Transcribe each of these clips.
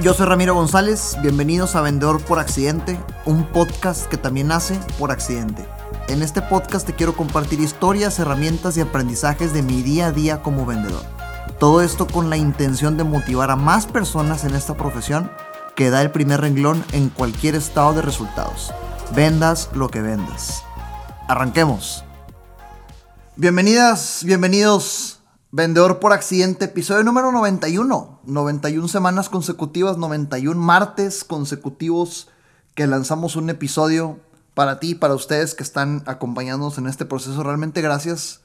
Yo soy Ramiro González, bienvenidos a Vendedor por Accidente, un podcast que también nace por accidente. En este podcast te quiero compartir historias, herramientas y aprendizajes de mi día a día como vendedor. Todo esto con la intención de motivar a más personas en esta profesión que da el primer renglón en cualquier estado de resultados. Vendas lo que vendas. Arranquemos. Bienvenidas, bienvenidos Vendedor por accidente, episodio número 91. 91 semanas consecutivas, 91 martes consecutivos que lanzamos un episodio para ti, para ustedes que están acompañándonos en este proceso. Realmente gracias.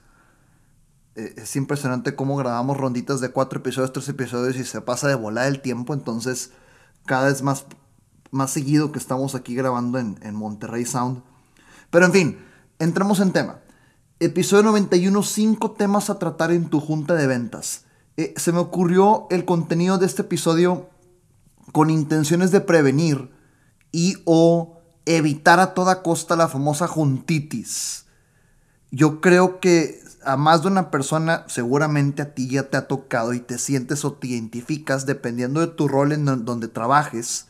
Eh, es impresionante cómo grabamos ronditas de cuatro episodios, tres episodios y se pasa de volar el tiempo. Entonces, cada vez más, más seguido que estamos aquí grabando en, en Monterrey Sound. Pero en fin, entremos en tema. Episodio 91, 5 temas a tratar en tu junta de ventas. Eh, se me ocurrió el contenido de este episodio con intenciones de prevenir y o evitar a toda costa la famosa juntitis. Yo creo que a más de una persona, seguramente a ti ya te ha tocado y te sientes o te identificas, dependiendo de tu rol en donde trabajes,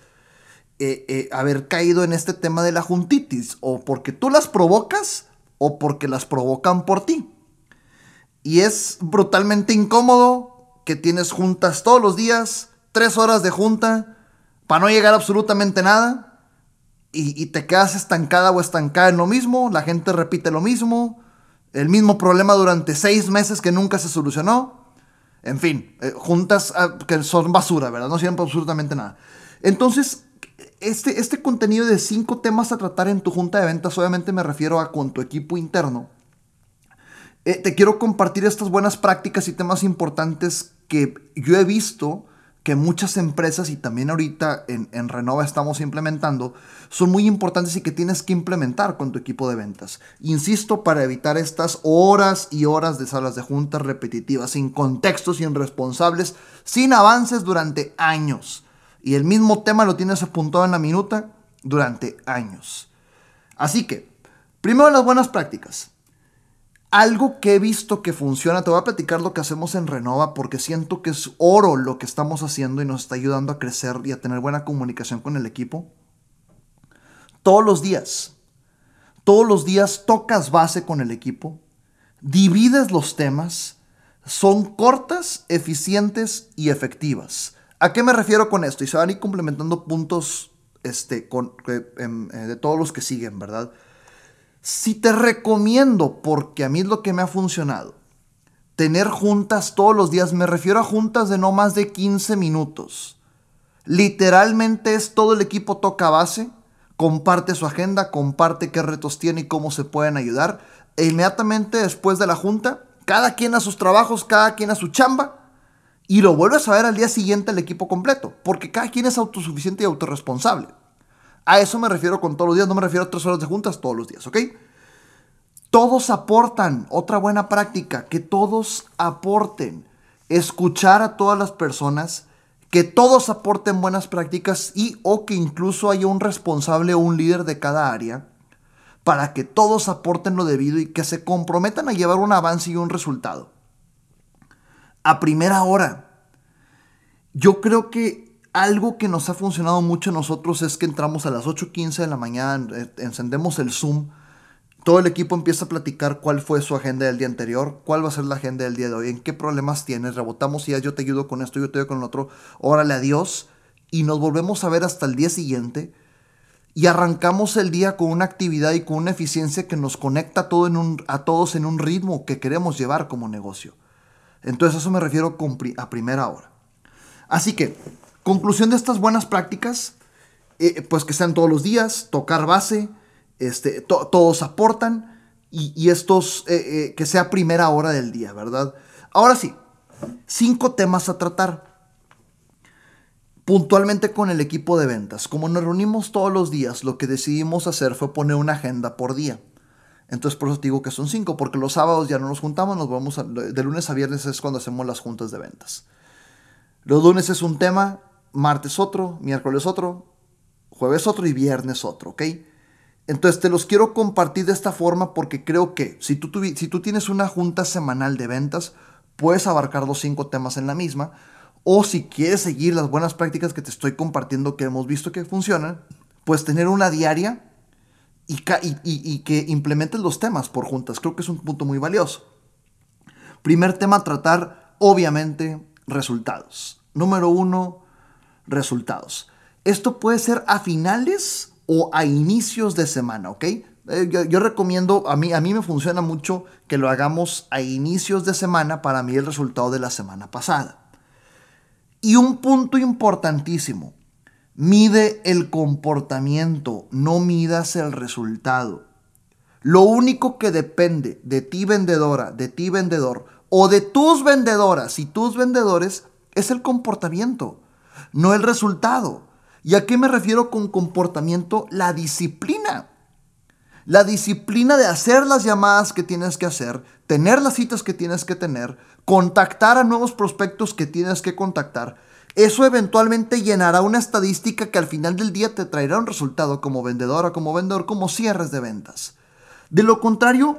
eh, eh, haber caído en este tema de la juntitis. O porque tú las provocas o porque las provocan por ti. Y es brutalmente incómodo que tienes juntas todos los días, tres horas de junta, para no llegar absolutamente nada, y, te quedas estancada o estancada en lo mismo, la gente repite lo mismo, el mismo problema durante seis meses que nunca se solucionó. En fin, eh, juntas ah, que son basura, ¿verdad? No sirven absolutamente nada. Entonces, este, este contenido de cinco temas a tratar en tu junta de ventas, obviamente me refiero a con tu equipo interno. Eh, te quiero compartir estas buenas prácticas y temas importantes que yo he visto que muchas empresas y también ahorita en, en, Renova estamos implementando, son muy importantes y que tienes que implementar con tu equipo de ventas. Insisto, para evitar estas horas y horas de salas de juntas repetitivas, sin contextos, sin responsables, sin avances durante años. Y el mismo tema lo tienes apuntado en la minuta durante años. Así que, primero las buenas prácticas. Algo que he visto que funciona, te voy a platicar lo que hacemos en Renova porque siento que es oro lo que estamos haciendo y nos está ayudando a crecer y a tener buena comunicación con el equipo. Todos los días, todos los días tocas base con el equipo, divides los temas, son cortas, eficientes y efectivas. ¿A qué me refiero con esto? Y se van a ir complementando puntos este, con, em, eh, de todos los que siguen, ¿verdad? Si te recomiendo, porque a mí es lo que me ha funcionado, tener juntas todos los días, me refiero a juntas de no más de 15 minutos. Literalmente es todo el equipo toca base, comparte su agenda, comparte qué retos tiene y cómo se pueden ayudar. E inmediatamente después de la junta, cada quien a sus trabajos, cada quien a su chamba, y lo vuelves a ver al día siguiente el equipo completo, porque cada quien es autosuficiente y autorresponsable. A eso me refiero con todos los días, no me refiero a tres horas de juntas todos los días, ¿ok? Todos aportan, otra buena práctica, que todos aporten, escuchar a todas las personas, que todos aporten buenas prácticas y o que incluso haya un responsable o un líder de cada área, para que todos aporten lo debido y que se comprometan a llevar un avance y un resultado a primera hora. Yo creo que algo que nos ha funcionado mucho a nosotros es que entramos a las 8.15 de la mañana, encendemos el Zoom, todo el equipo empieza a platicar cuál fue su agenda del día anterior, cuál va a ser la agenda del día de hoy, en qué problemas tienes, rebotamos ya yo te ayudo con esto, yo te ayudo con el otro, órale adiós y nos volvemos a ver hasta el día siguiente y arrancamos el día con una actividad y con una eficiencia que nos conecta todo a todos en un ritmo que queremos llevar como negocio. Entonces a eso me refiero a primera hora. Así que, conclusión de estas buenas prácticas, eh, pues que sean todos los días, tocar base, este, todos aportan y, estos, eh, eh, que sea primera hora del día, ¿verdad? Ahora sí, cinco temas a tratar puntualmente con el equipo de ventas. Como nos reunimos todos los días, lo que decidimos hacer fue poner una agenda por día. Entonces por eso te digo que son cinco, porque los sábados ya no nos juntamos, nos vamos de lunes a viernes es cuando hacemos las juntas de ventas. Los lunes es un tema, martes otro, miércoles otro, jueves otro y viernes otro, ¿ok? Entonces te los quiero compartir de esta forma porque creo que si tú, si tú tienes una junta semanal de ventas, puedes abarcar los cinco temas en la misma. o si quieres seguir las buenas prácticas que te estoy compartiendo que hemos visto que funcionan, pues tener una diaria y, que implementes los temas por juntas. Creo que es un punto muy valioso. Primer tema, tratar obviamente resultados. Número uno, resultados. Esto puede ser a finales o a inicios de semana, ¿ok? Eh, yo, recomiendo, a mí, a mí me funciona mucho que lo hagamos a inicios de semana para mí el resultado de la semana pasada. Y un punto importantísimo, mide el comportamiento, no midas el resultado. Lo único que depende de ti vendedora, de ti vendedor, o de tus vendedoras y tus vendedores es el comportamiento, no el resultado. ¿Y a qué me refiero con comportamiento? La disciplina. La disciplina de hacer las llamadas que tienes que hacer, tener las citas que tienes que tener, contactar a nuevos prospectos que tienes que contactar. Eso eventualmente llenará una estadística que al final del día te traerá un resultado como vendedora, como vendedor, como cierres de ventas. De lo contrario,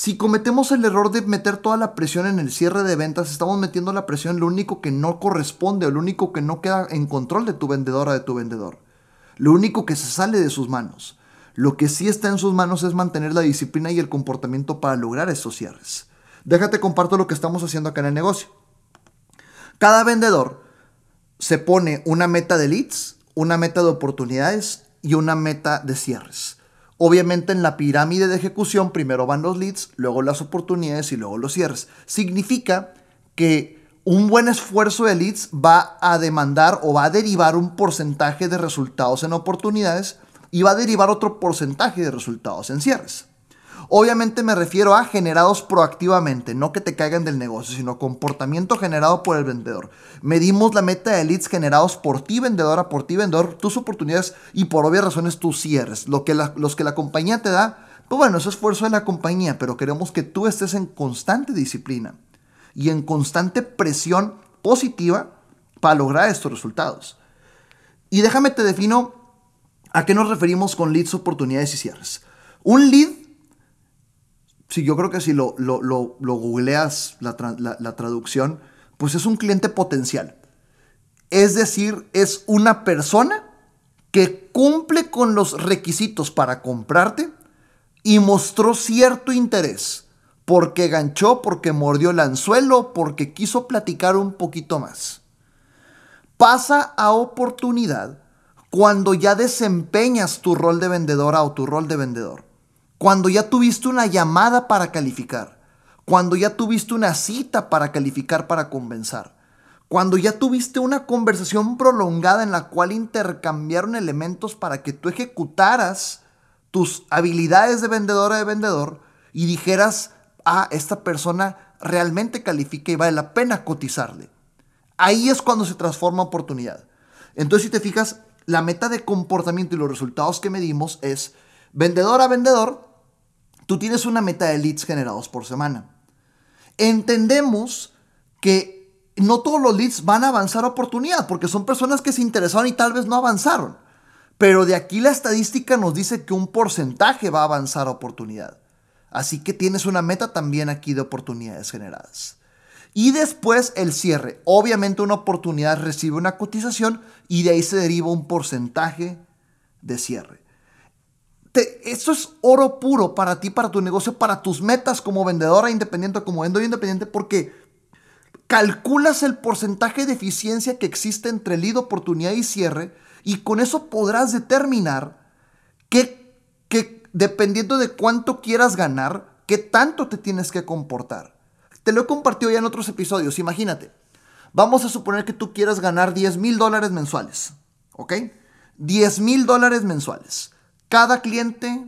si cometemos el error de meter toda la presión en el cierre de ventas, estamos metiendo la presión en lo único que no corresponde o lo único que no queda en control de tu vendedora, de tu vendedor. Lo único que se sale de sus manos. Lo que sí está en sus manos es mantener la disciplina y el comportamiento para lograr estos cierres. Déjate comparto lo que estamos haciendo acá en el negocio. Cada vendedor se pone una meta de leads, una meta de oportunidades y una meta de cierres. Obviamente en la pirámide de ejecución primero van los leads, luego las oportunidades y luego los cierres. Significa que un buen esfuerzo de leads va a demandar o va a derivar un porcentaje de resultados en oportunidades y va a derivar otro porcentaje de resultados en cierres. Obviamente me refiero a generados proactivamente, no que te caigan del negocio, sino comportamiento generado por el vendedor. Medimos la meta de leads generados por ti, vendedora, por ti, vendedor, tus oportunidades y por obvias razones tus cierres. Lo que los que la compañía te da, pues bueno, es esfuerzo de la compañía, pero queremos que tú estés en constante disciplina y en constante presión positiva para lograr estos resultados. Y déjame te defino ¿A qué nos referimos con leads, oportunidades y cierres? Un lead, si yo creo que si lo, lo, googleas la, la traducción, pues es un cliente potencial. Es decir, es una persona que cumple con los requisitos para comprarte y mostró cierto interés porque ganchó, porque mordió el anzuelo, porque quiso platicar un poquito más. Pasa a oportunidad cuando ya desempeñas tu rol de vendedora o tu rol de vendedor, cuando ya tuviste una llamada para calificar, cuando ya tuviste una cita para calificar para convencer, cuando ya tuviste una conversación prolongada en la cual intercambiaron elementos para que tú ejecutaras tus habilidades de vendedora de vendedor y dijeras, ah, esta persona realmente califica y vale la pena cotizarle. Ahí es cuando se transforma oportunidad. Entonces, si te fijas, la meta de comportamiento y los resultados que medimos es vendedor a vendedor, tú tienes una meta de leads generados por semana. Entendemos que no todos los leads van a avanzar a oportunidad, porque son personas que se interesaron y tal vez no avanzaron. Pero de aquí la estadística nos dice que un porcentaje va a avanzar a oportunidad. Así que tienes una meta también aquí de oportunidades generadas. Y después el cierre. Obviamente una oportunidad recibe una cotización y de ahí se deriva un porcentaje de cierre. Esto es oro puro para ti, para tu negocio, para tus metas como vendedora independiente, como vendedor independiente, porque calculas el porcentaje de eficiencia que existe entre lead, oportunidad y cierre y con eso podrás determinar que, que dependiendo de cuánto quieras ganar, qué tanto te tienes que comportar. Te lo he compartido ya en otros episodios. Imagínate, vamos a suponer que tú quieras ganar 10 mil dólares mensuales. ¿Ok? 10 mil dólares mensuales. Cada cliente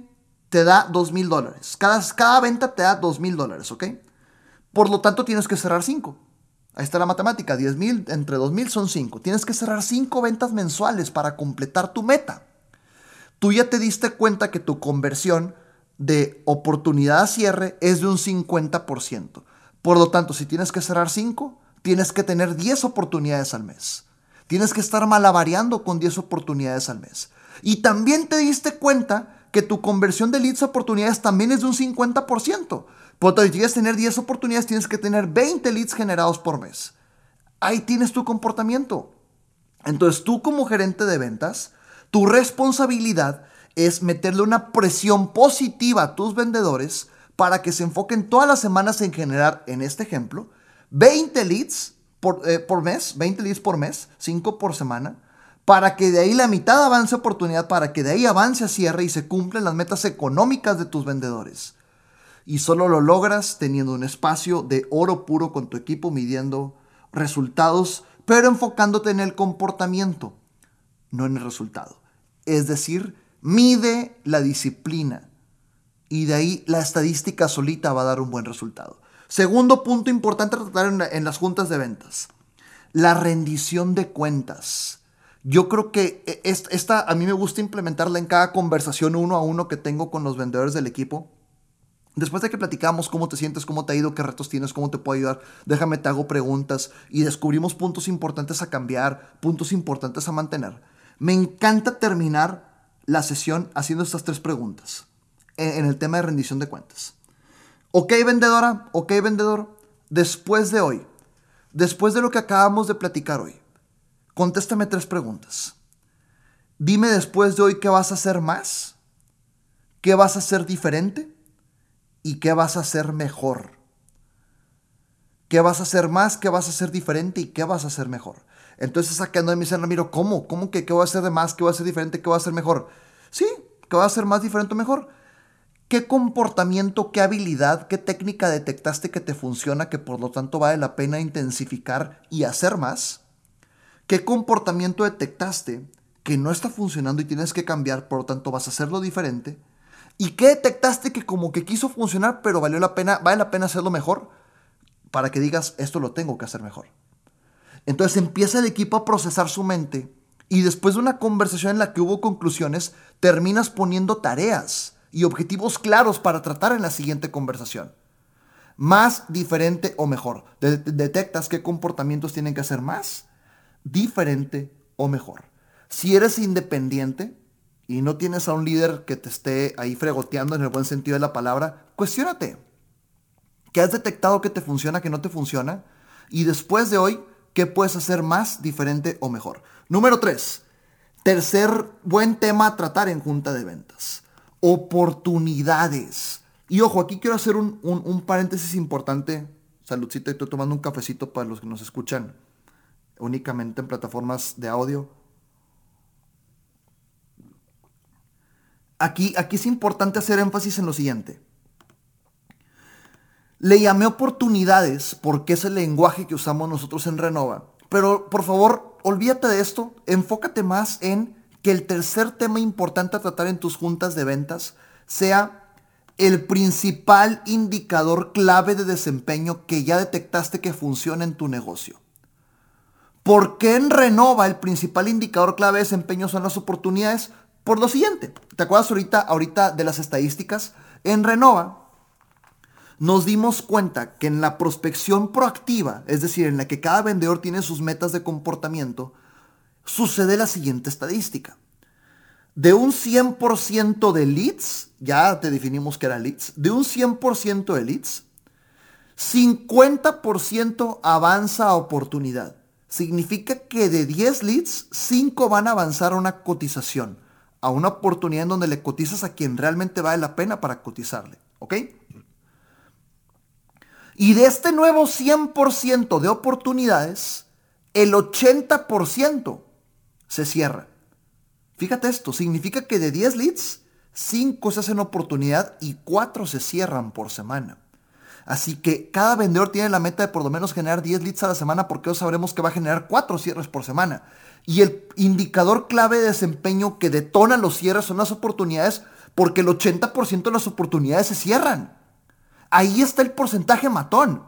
te da 2 mil dólares. Cada, venta te da 2 mil dólares. ¿Ok? Por lo tanto, tienes que cerrar 5. Ahí está la matemática. 10 mil entre 2 mil son 5. Tienes que cerrar 5 ventas mensuales para completar tu meta. Tú ya te diste cuenta que tu conversión de oportunidad a cierre es de un 50%. Por lo tanto, si tienes que cerrar 5, tienes que tener 10 oportunidades al mes. Tienes que estar malabareando con 10 oportunidades al mes. Y también te diste cuenta que tu conversión de leads a oportunidades también es de un 50%. Por lo si quieres tener 10 oportunidades, tienes que tener 20 leads generados por mes. ahí tienes tu comportamiento. Entonces tú como gerente de ventas, tu responsabilidad es meterle una presión positiva a tus vendedores para que se enfoquen todas las semanas en generar, en este ejemplo, 20 leads por, eh, por mes, 20 leads por mes, 5 por semana, para que de ahí la mitad avance oportunidad, para que de ahí avance cierre y se cumplen las metas económicas de tus vendedores. Y solo lo logras teniendo un espacio de oro puro con tu equipo midiendo resultados, pero enfocándote en el comportamiento, no en el resultado. Es decir, mide la disciplina y de ahí la estadística solita va a dar un buen resultado. Segundo punto importante a tratar en las juntas de ventas, la rendición de cuentas. Yo creo que e, esta a mí me gusta implementarla en cada conversación uno a uno que tengo con los vendedores del equipo. Después de que platicamos cómo te sientes, cómo te ha ido, qué retos tienes, cómo te puedo ayudar, déjame te hago preguntas y descubrimos puntos importantes a cambiar, puntos importantes a mantener. Me encanta terminar la sesión haciendo estas tres preguntas en, el tema de rendición de cuentas. Ok, vendedora, ok, vendedor, después de hoy, después de lo que acabamos de platicar hoy, contéstame tres preguntas. Dime después de hoy qué vas a hacer más, qué vas a hacer diferente y qué vas a hacer mejor. ¿Qué vas a hacer más? ¿Qué vas a hacer diferente? ¿Y qué vas a hacer mejor? Entonces sacando de mi ser, miro, ¿cómo? ¿Cómo que qué voy a hacer de más? ¿Qué voy a hacer diferente? ¿Qué voy a hacer mejor? Sí, ¿qué voy a hacer más diferente o mejor? ¿Qué comportamiento, qué habilidad, qué técnica detectaste que te funciona, que por lo tanto vale la pena intensificar y hacer más? ¿Qué comportamiento detectaste que no está funcionando y tienes que cambiar, por lo tanto vas a hacerlo diferente? ¿Y qué detectaste que como que quiso funcionar, pero valió la pena, vale la pena hacerlo mejor? Para que digas, esto lo tengo que hacer mejor. Entonces empieza el equipo a procesar su mente y después de una conversación en la que hubo conclusiones, terminas poniendo tareas y objetivos claros para tratar en la siguiente conversación. Más, diferente o mejor. detectas qué comportamientos tienen que hacer más, diferente o mejor. Si eres independiente, y no tienes a un líder que te esté ahí fregoteando en el buen sentido de la palabra, cuestiónate. ¿Qué has detectado que te funciona, que no te funciona? Y después de hoy, ¿qué puedes hacer más, diferente o mejor? Número 3. Tercer buen tema a tratar en junta de ventas. Oportunidades. Y ojo, aquí quiero hacer un, un paréntesis importante. Saludcita, estoy tomando un cafecito para los que nos escuchan únicamente en plataformas de audio aquí, aquí es importante hacer énfasis en lo siguiente. Le llamé oportunidades porque es el lenguaje que usamos nosotros en Renova. Pero por favor, olvídate de esto. Enfócate más en que el tercer tema importante a tratar en tus juntas de ventas sea el principal indicador clave de desempeño que ya detectaste que funciona en tu negocio. ¿Por qué en Renova el principal indicador clave de desempeño son las oportunidades? Por lo siguiente, ¿te acuerdas ahorita, ahorita de las estadísticas? En Renova nos dimos cuenta que en la prospección proactiva, es decir, en la que cada vendedor tiene sus metas de comportamiento, sucede la siguiente estadística. De un 100% de leads, ya te definimos que era leads, de un 100% de leads, 50% avanza a oportunidad. Significa que de 10 leads, 5 van a avanzar a una cotización a una oportunidad en donde le cotizas a quien realmente vale la pena para cotizarle. ¿Ok? Y de este nuevo 100% de oportunidades, el 80% se cierra. Fíjate esto, significa que de 10 leads, 5 se hacen oportunidad y 4 se cierran por semana. Así que cada vendedor tiene la meta de por lo menos generar 10 leads a la semana porque hoy sabremos que va a generar 4 cierres por semana. Y el indicador clave de desempeño que detona los cierres son las oportunidades porque el 80% de las oportunidades se cierran. Ahí está el porcentaje matón.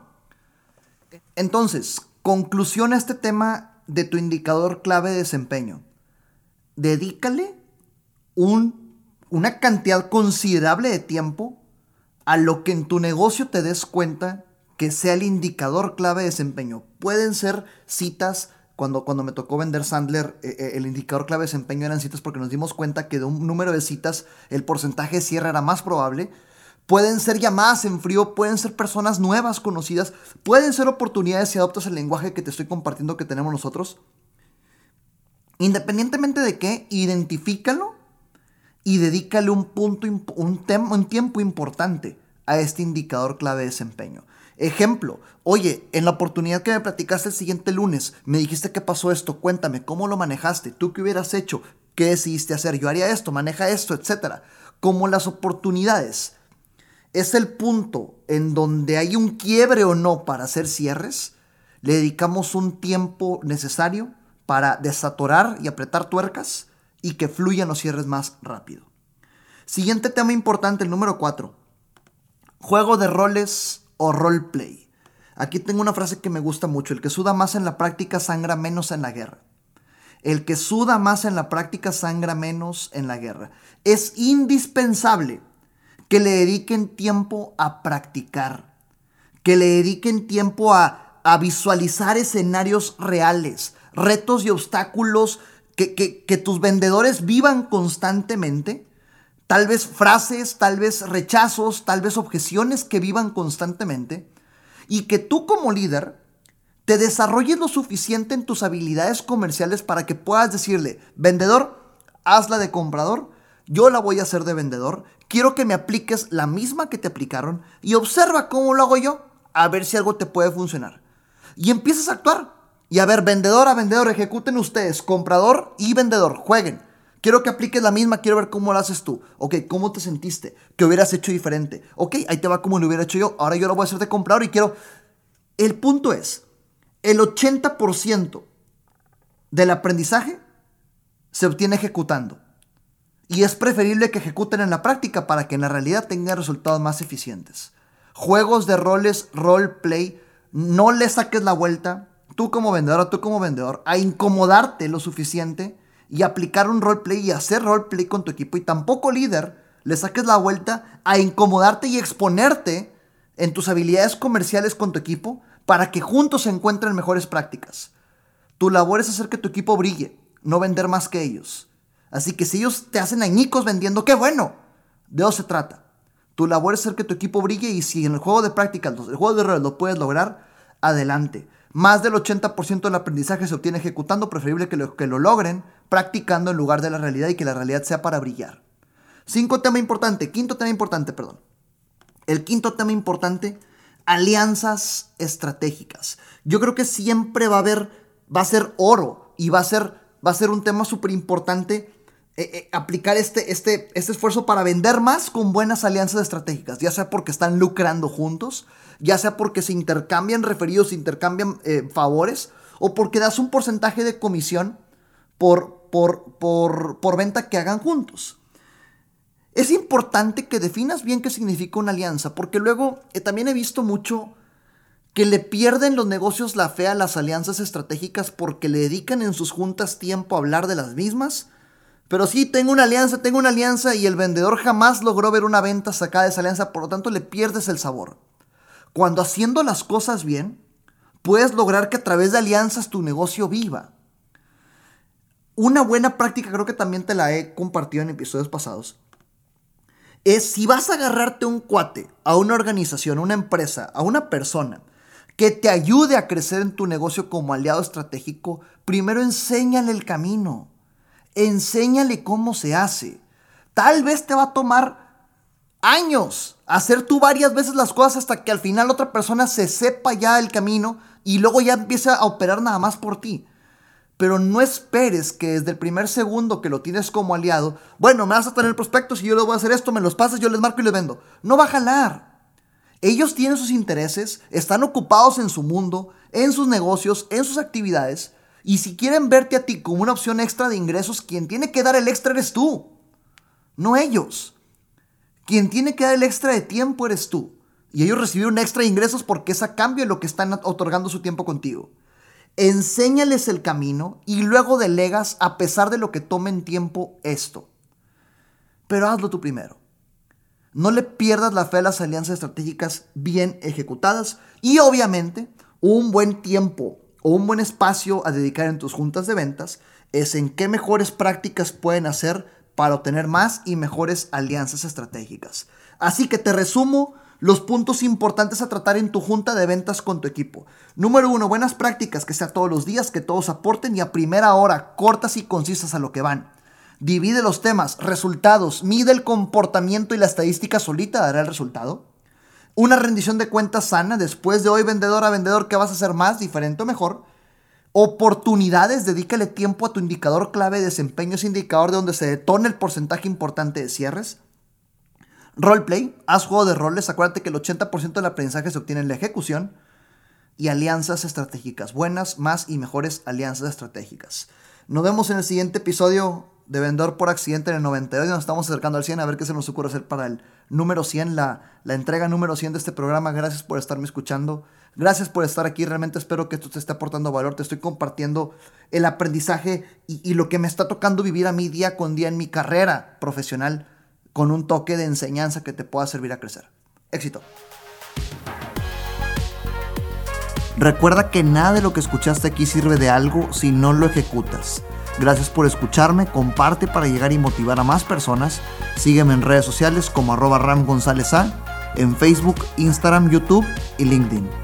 Entonces, conclusión a este tema de tu indicador clave de desempeño. Dedícale un, una cantidad considerable de tiempo a lo que en tu negocio te des cuenta que sea el indicador clave de desempeño. Pueden ser citas cuando, cuando me tocó vender Sandler, eh, eh, el indicador clave de desempeño eran citas porque nos dimos cuenta que de un número de citas el porcentaje de cierre era más probable. Pueden ser llamadas en frío, pueden ser personas nuevas, conocidas, pueden ser oportunidades si adoptas el lenguaje que te estoy compartiendo que tenemos nosotros. Independientemente de qué, identifícalo y dedícale un, punto, un, un tiempo importante a este indicador clave de desempeño. Ejemplo, oye, en la oportunidad que me platicaste el siguiente lunes, me dijiste que pasó esto, cuéntame, ¿cómo lo manejaste? ¿Tú qué hubieras hecho? ¿Qué decidiste hacer? Yo haría esto, maneja esto, etc. Como las oportunidades es el punto en donde hay un quiebre o no para hacer cierres, le dedicamos un tiempo necesario para desatorar y apretar tuercas y que fluyan los cierres más rápido. Siguiente tema importante, el número 4. Juego de roles o roleplay. Aquí tengo una frase que me gusta mucho. El que suda más en la práctica sangra menos en la guerra. El que suda más en la práctica sangra menos en la guerra. Es indispensable que le dediquen tiempo a practicar, que le dediquen tiempo a, a visualizar escenarios reales, retos y obstáculos que, tus vendedores vivan constantemente. Tal vez frases, tal vez rechazos, tal vez objeciones que vivan constantemente. Y que tú como líder te desarrolles lo suficiente en tus habilidades comerciales para que puedas decirle, vendedor, hazla de comprador, yo la voy a hacer de vendedor, quiero que me apliques la misma que te aplicaron y observa cómo lo hago yo, a ver si algo te puede funcionar. Y empiezas a actuar. Y a ver, vendedor a vendedor, ejecuten ustedes, comprador y vendedor, jueguen. Quiero que apliques la misma, quiero ver cómo lo haces tú. Ok, ¿cómo te sentiste? ¿Qué hubieras hecho diferente? Ok, ahí te va como lo hubiera hecho yo. Ahora yo lo voy a hacer de comprador y quiero... El punto es, el 80% del aprendizaje se obtiene ejecutando. Y es preferible que ejecuten en la práctica para que en la realidad tengan resultados más eficientes. Juegos de roles, roleplay, no le saques la vuelta, tú como vendedor o tú como vendedor, a incomodarte lo suficiente y aplicar un roleplay y hacer roleplay con tu equipo. Y tampoco líder, le saques la vuelta a incomodarte y exponerte en tus habilidades comerciales con tu equipo para que juntos se encuentren mejores prácticas. Tu labor es hacer que tu equipo brille, no vender más que ellos. Así que si ellos te hacen añicos vendiendo, qué bueno. De eso se trata. Tu labor es hacer que tu equipo brille y si en el juego de práctica, el juego de roles lo puedes lograr, adelante. Más del 80% del aprendizaje se obtiene ejecutando, preferible que lo, que lo logren practicando en lugar de la realidad y que la realidad sea para brillar. Cinco tema importante, quinto tema importante, perdón. El quinto tema importante, alianzas estratégicas. Yo creo que siempre va a haber, va a ser oro y va a ser, va a ser un tema súper importante eh, eh, aplicar este, este, este esfuerzo para vender más con buenas alianzas estratégicas, ya sea porque están lucrando juntos, ya sea porque se intercambian referidos, se intercambian eh, favores, o porque das un porcentaje de comisión por, por, por, venta que hagan juntos. Es importante que definas bien qué significa una alianza, porque luego también he visto mucho que le pierden los negocios la fe a las alianzas estratégicas porque le dedican en sus juntas tiempo a hablar de las mismas pero sí, tengo una alianza, tengo una alianza y el vendedor jamás logró ver una venta sacada de esa alianza, por lo tanto le pierdes el sabor. Cuando haciendo las cosas bien, puedes lograr que a través de alianzas tu negocio viva. Una buena práctica, creo que también te la he compartido en episodios pasados, es si vas a agarrarte un cuate, a una organización, a una empresa, a una persona que te ayude a crecer en tu negocio como aliado estratégico, primero enséñale el camino enséñale cómo se hace. Tal vez te va a tomar años hacer tú varias veces las cosas hasta que al final otra persona se sepa ya el camino y luego ya empiece a operar nada más por ti. Pero no esperes que desde el primer segundo que lo tienes como aliado, bueno, me vas a tener prospectos y yo le voy a hacer esto, me los pasas, yo les marco y les vendo. No va a jalar. Ellos tienen sus intereses, están ocupados en su mundo, en sus negocios, en sus actividades y si quieren verte a ti como una opción extra de ingresos, quien tiene que dar el extra eres tú, no ellos. Quien tiene que dar el extra de tiempo eres tú. Y ellos recibieron extra de ingresos porque es a cambio de lo que están otorgando su tiempo contigo. Enséñales el camino y luego delegas a pesar de lo que tomen tiempo esto. Pero hazlo tú primero. No le pierdas la fe a las alianzas estratégicas bien ejecutadas y obviamente un buen tiempo o un buen espacio a dedicar en tus juntas de ventas es en qué mejores prácticas pueden hacer para obtener más y mejores alianzas estratégicas. Así que te resumo los puntos importantes a tratar en tu junta de ventas con tu equipo. Número uno, buenas prácticas, que sea todos los días, que todos aporten y a primera hora, cortas y concisas a lo que van. Divide los temas, resultados, mide el comportamiento y la estadística solita dará el resultado. Una rendición de cuentas sana, después de hoy vendedor a vendedor, ¿qué vas a hacer más, diferente o mejor? Oportunidades, dedícale tiempo a tu indicador clave de desempeño, ese indicador de donde se detona el porcentaje importante de cierres. Roleplay, haz juego de roles, acuérdate que el 80% del aprendizaje se obtiene en la ejecución. Y alianzas estratégicas, buenas, más y mejores alianzas estratégicas. Nos vemos en el siguiente episodio de Vendedor por Accidente en el 92 y nos estamos acercando al 100 a ver qué se nos ocurre hacer para el número 100, la, la entrega número 100 de este programa. Gracias por estarme escuchando. Gracias por estar aquí. Realmente espero que esto te esté aportando valor. Te estoy compartiendo el aprendizaje y, y lo que me está tocando vivir a mí día con día en mi carrera profesional con un toque de enseñanza que te pueda servir a crecer. Éxito. Recuerda que nada de lo que escuchaste aquí sirve de algo si no lo ejecutas. Gracias por escucharme, comparte para llegar y motivar a más personas. Sígueme en redes sociales como arroba Ram González A, en Facebook, Instagram, YouTube y LinkedIn.